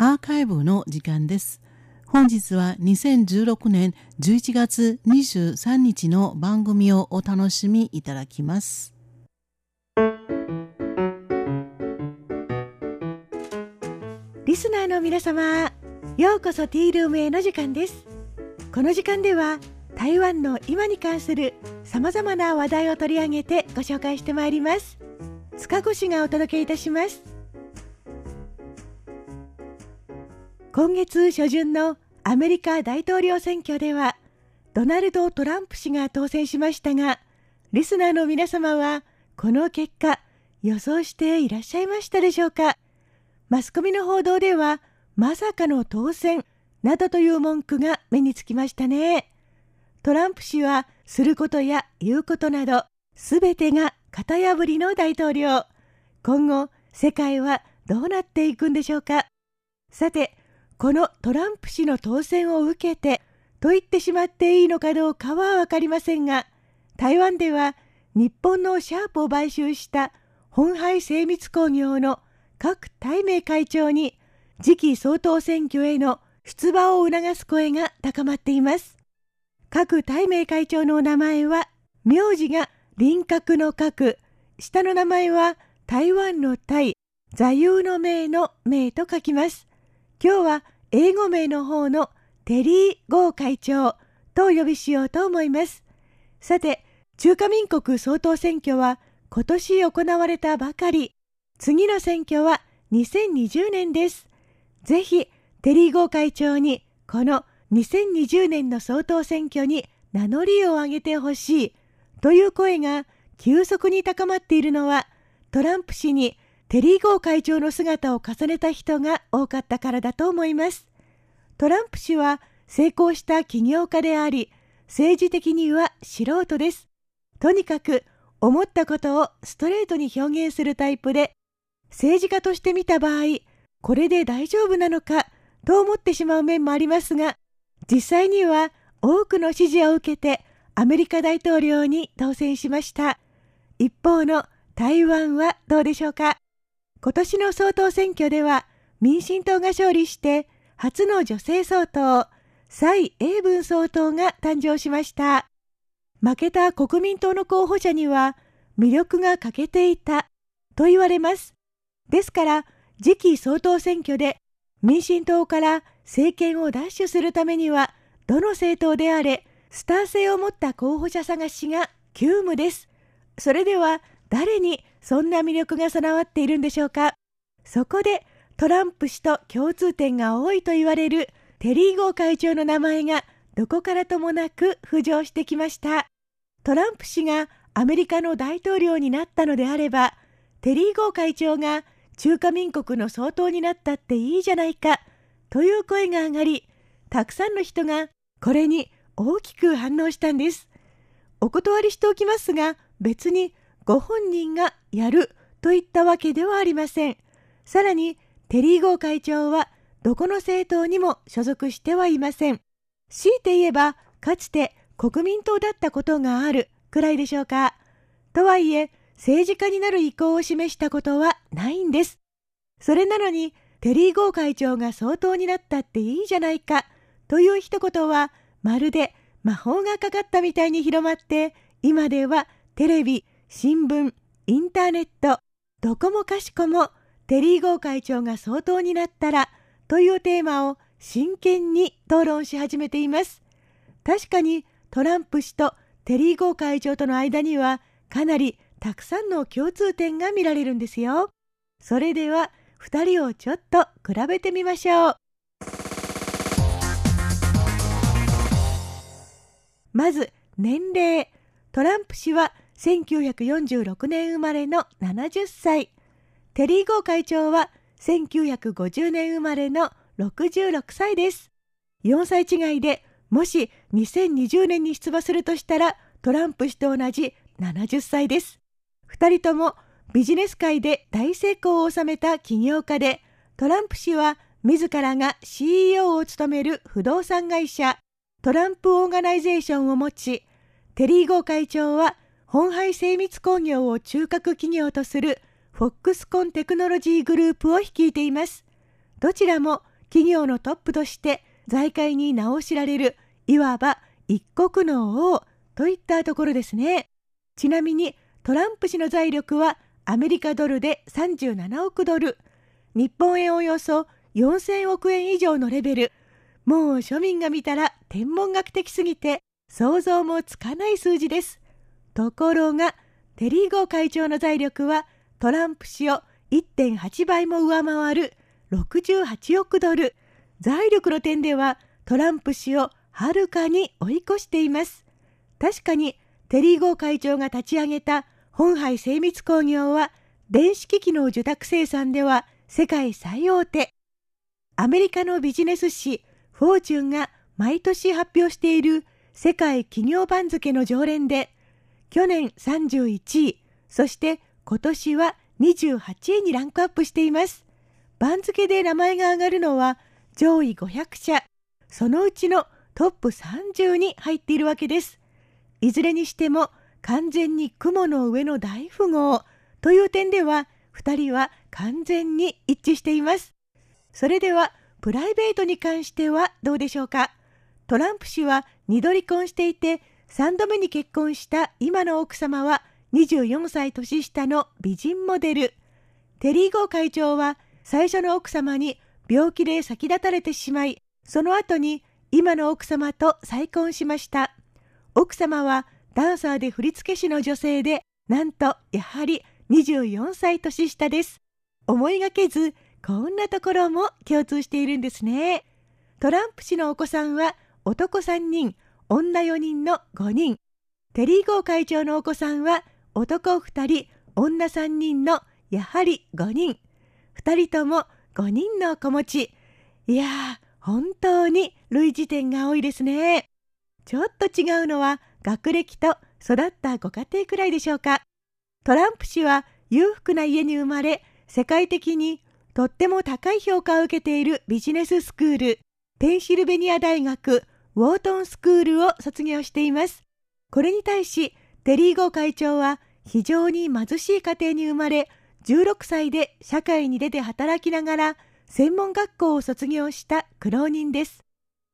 アーカイブの時間です。本日は2016年11月23日の番組をお楽しみいただきます。リスナーの皆様、ようこそティールームへの時間です。この時間では台湾の今に関するさまざまな話題を取り上げてご紹介してまいります。塚越がお届けいたします。今月初旬のアメリカ大統領選挙ではドナルド・トランプ氏が当選しましたがリスナーの皆様はこの結果予想していらっしゃいましたでしょうか？マスコミの報道ではまさかの当選などという文句が目につきましたね。トランプ氏はすることや言うことなど全てが型破りの大統領。今後世界はどうなっていくんでしょうか？さてこのトランプ氏の当選を受けてと言ってしまっていいのかどうかは分かりませんが台湾では日本のシャープを買収した本廃精密工業の各対名会長に次期総統選挙への出馬を促す声が高まっています。各対名会長の名前は名字が輪郭の角下の名前は台湾の台。座右の銘の銘と書きます。今日は英語名の方のテリー・ゴー会長とお呼びしようと思います。さて、中華民国総統選挙は今年行われたばかり。次の選挙は2020年です。ぜひ、テリー・ゴー会長にこの2020年の総統選挙に名乗りを上げてほしいという声が急速に高まっているのはトランプ氏にテリー・ゴー会長の姿を重ねた人が多かったからだと思います。トランプ氏は成功した起業家であり、政治的には素人です。とにかく思ったことをストレートに表現するタイプで、政治家として見た場合、これで大丈夫なのかと思ってしまう面もありますが、実際には多くの支持を受けてアメリカ大統領に当選しました。一方の台湾はどうでしょうか？今年の総統選挙では民進党が勝利して初の女性総統蔡英文総統が誕生しました。負けた国民党の候補者には魅力が欠けていたと言われます。ですから次期総統選挙で民進党から政権を奪取するためにはどの政党であれスター性を持った候補者探しが急務です。それでは誰にそんな魅力が備わっているんでしょうか？そこでトランプ氏と共通点が多いと言われるテリー・ゴー会長の名前がどこからともなく浮上してきました。トランプ氏がアメリカの大統領になったのであればテリー・ゴー会長が中華民国の総統になったっていいじゃないかという声が上がりたくさんの人がこれに大きく反応したんです。お断りしておきますが別にご本人がやるといったわけではありません。さらに、テリー・ゴー会長はどこの政党にも所属してはいません。強いて言えば、かつて国民党だったことがあるくらいでしょうか。とはいえ、政治家になる意向を示したことはないんです。それなのに、テリー・ゴー会長が総統になったっていいじゃないか、という一言は、まるで魔法がかかったみたいに広まって、今ではテレビ、新聞、インターネット、どこもかしこもテリー・ゴー会長が総統になったらというテーマを真剣に討論し始めています。確かにトランプ氏とテリー・ゴー会長との間にはかなりたくさんの共通点が見られるんですよ。それでは2人をちょっと比べてみましょう。まず年齢。トランプ氏は1946年生まれの70歳。テリー・ゴー会長は1950年生まれの66歳です。4歳違いでもし2020年に出馬するとしたらトランプ氏と同じ70歳です。2人ともビジネス界で大成功を収めた起業家でトランプ氏は自らが CEO を務める不動産会社トランプオーガナイゼーションを持ちテリー・ゴー会長は本廃精密工業を中核企業とするフォックスコンテクノロジーグループを率いています。どちらも企業のトップとして財界に名を知られるいわば一国の王といったところですね。ちなみにトランプ氏の財力はアメリカドルで37億ドル、日本円およそ4000億円以上のレベル。もう庶民が見たら天文学的すぎて想像もつかない数字です。ところが、テリー・ゴー会長の財力はトランプ氏を1.8倍も上回る68億ドル。財力の点ではトランプ氏をはるかに追い越しています。確かにテリー・ゴー会長が立ち上げた本杯精密工業は電子機器の受託生産では世界最大手。アメリカのビジネス誌フォーチュンが毎年発表している世界企業番付の常連で去年31位、そして今年は28位にランクアップしています。番付で名前が挙がるのは上位500社、そのうちのトップ30に入っているわけです。いずれにしても完全に雲の上の大富豪という点では2人は完全に一致しています。それではプライベートに関してはどうでしょうかトランプ氏は2度離婚していて3度目に結婚した今の奥様は24歳年下の美人モデル。テリー・ゴー会長は最初の奥様に病気で先立たれてしまい、その後に今の奥様と再婚しました。奥様はダンサーで振付師の女性で、なんとやはり24歳年下です。思いがけず、こんなところも共通しているんですね。トランプ氏のお子さんは男3人、女4人の5人。テリー・ゴー会長のお子さんは男2人、女3人のやはり5人。2人とも5人の子持ち。いやー、本当に類似点が多いですね。ちょっと違うのは学歴と育ったご家庭くらいでしょうか。トランプ氏は裕福な家に生まれ、世界的にとっても高い評価を受けているビジネススクール、ペンシルベニア大学ウォートンスクールを卒業しています。これに対し、テリー・ゴ会長は非常に貧しい家庭に生まれ、16歳で社会に出て働きながら専門学校を卒業した苦労人です。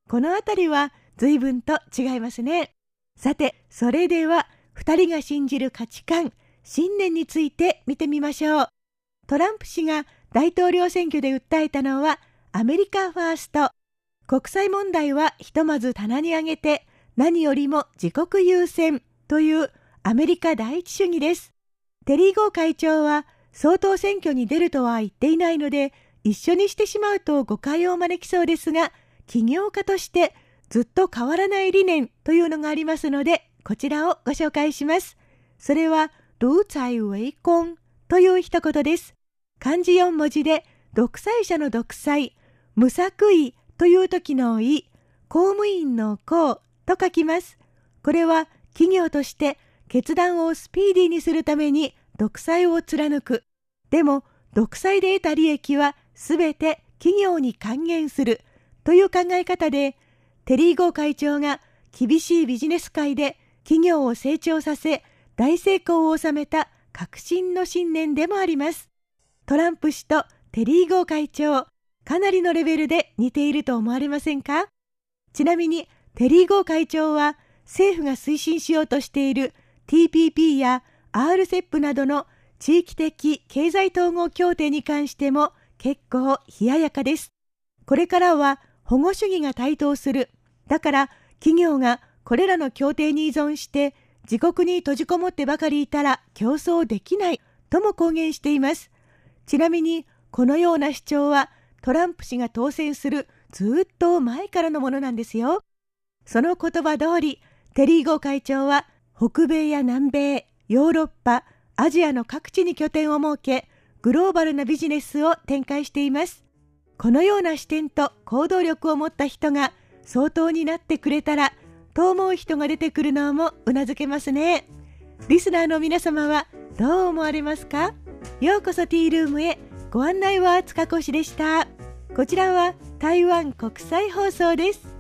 このあたりは随分と違いますね。さて、それでは2人が信じる価値観、信念について見てみましょう。トランプ氏が大統領選挙で訴えたのはアメリカファースト。国際問題はひとまず棚に上げて何よりも自国優先というアメリカ第一主義です。テリー・ゴー会長は総統選挙に出るとは言っていないので一緒にしてしまうと誤解を招きそうですが起業家としてずっと変わらない理念というのがありますのでこちらをご紹介します。それは、独裁為根という一言です。漢字4文字で、独裁者の独裁、無作為という時の意、公務員の公と書きます。これは企業として決断をスピーディーにするために独裁を貫く。でも、独裁で得た利益はすべて企業に還元するという考え方で、テリー・ゴー会長が厳しいビジネス界で企業を成長させ、大成功を収めた革新の信念でもあります。トランプ氏とテリー・ゴー会長、かなりのレベルで似ていると思われませんか？ちなみに、テリー・ゴー会長は政府が推進しようとしている TPP や RCEP などの地域的経済統合協定に関しても結構冷ややかです。これからは保護主義が台頭する。だから企業がこれらの協定に依存して自国に閉じこもってばかりいたら競争できないとも公言しています。ちなみにこのような主張はトランプ氏が当選するずっと前からのものなんですよ。その言葉通り、テリー・ゴ会長は北米や南米、ヨーロッパ、アジアの各地に拠点を設け、グローバルなビジネスを展開しています。このような視点と行動力を持った人が総統になってくれたら、と思う人が出てくるのもうなずけますね。リスナーの皆様はどう思われますか？ようこそティールームへご案内は塚越でした。こちらは台湾国際放送です。